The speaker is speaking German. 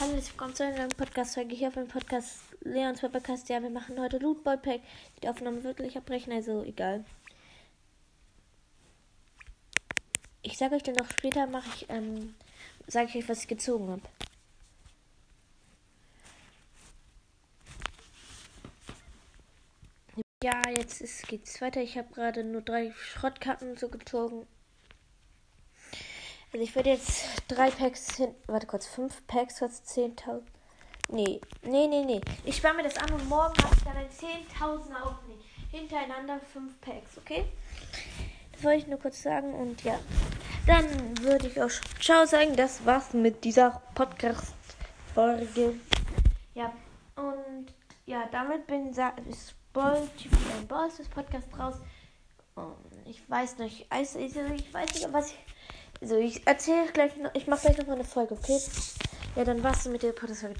Hallo, willkommen zu einer neuen Podcast-Folge hier auf dem Podcast Leons Podcast. Ja, wir machen heute Lootball Pack. Die Aufnahme wirklich abbrechen, also egal. Ich sage euch dann noch später, mache ich, ähm, sage ich euch, was ich gezogen habe. Ja, jetzt ist, geht's weiter. Ich habe gerade nur drei Schrottkarten so gezogen. Also ich werde jetzt drei Packs hin. Warte kurz, fünf Packs für 10.000. Nee, nee, nee, nee. Ich spare mir das an und morgen habe ich dann ein 10.000er Opening. Hintereinander fünf Packs, okay? Das wollte ich nur kurz sagen und ja. Dann würde ich auch Ciao sagen. Das war's mit dieser Podcast-Folge. Ja, und ja, damit bin ein Ball ist das Podcast raus. Ich weiß nicht, ich weiß nicht, was ich. Also ich erzähle gleich noch, ich mache gleich noch mal eine Folge, okay? Ja, dann war's mit der Podcast-Folge.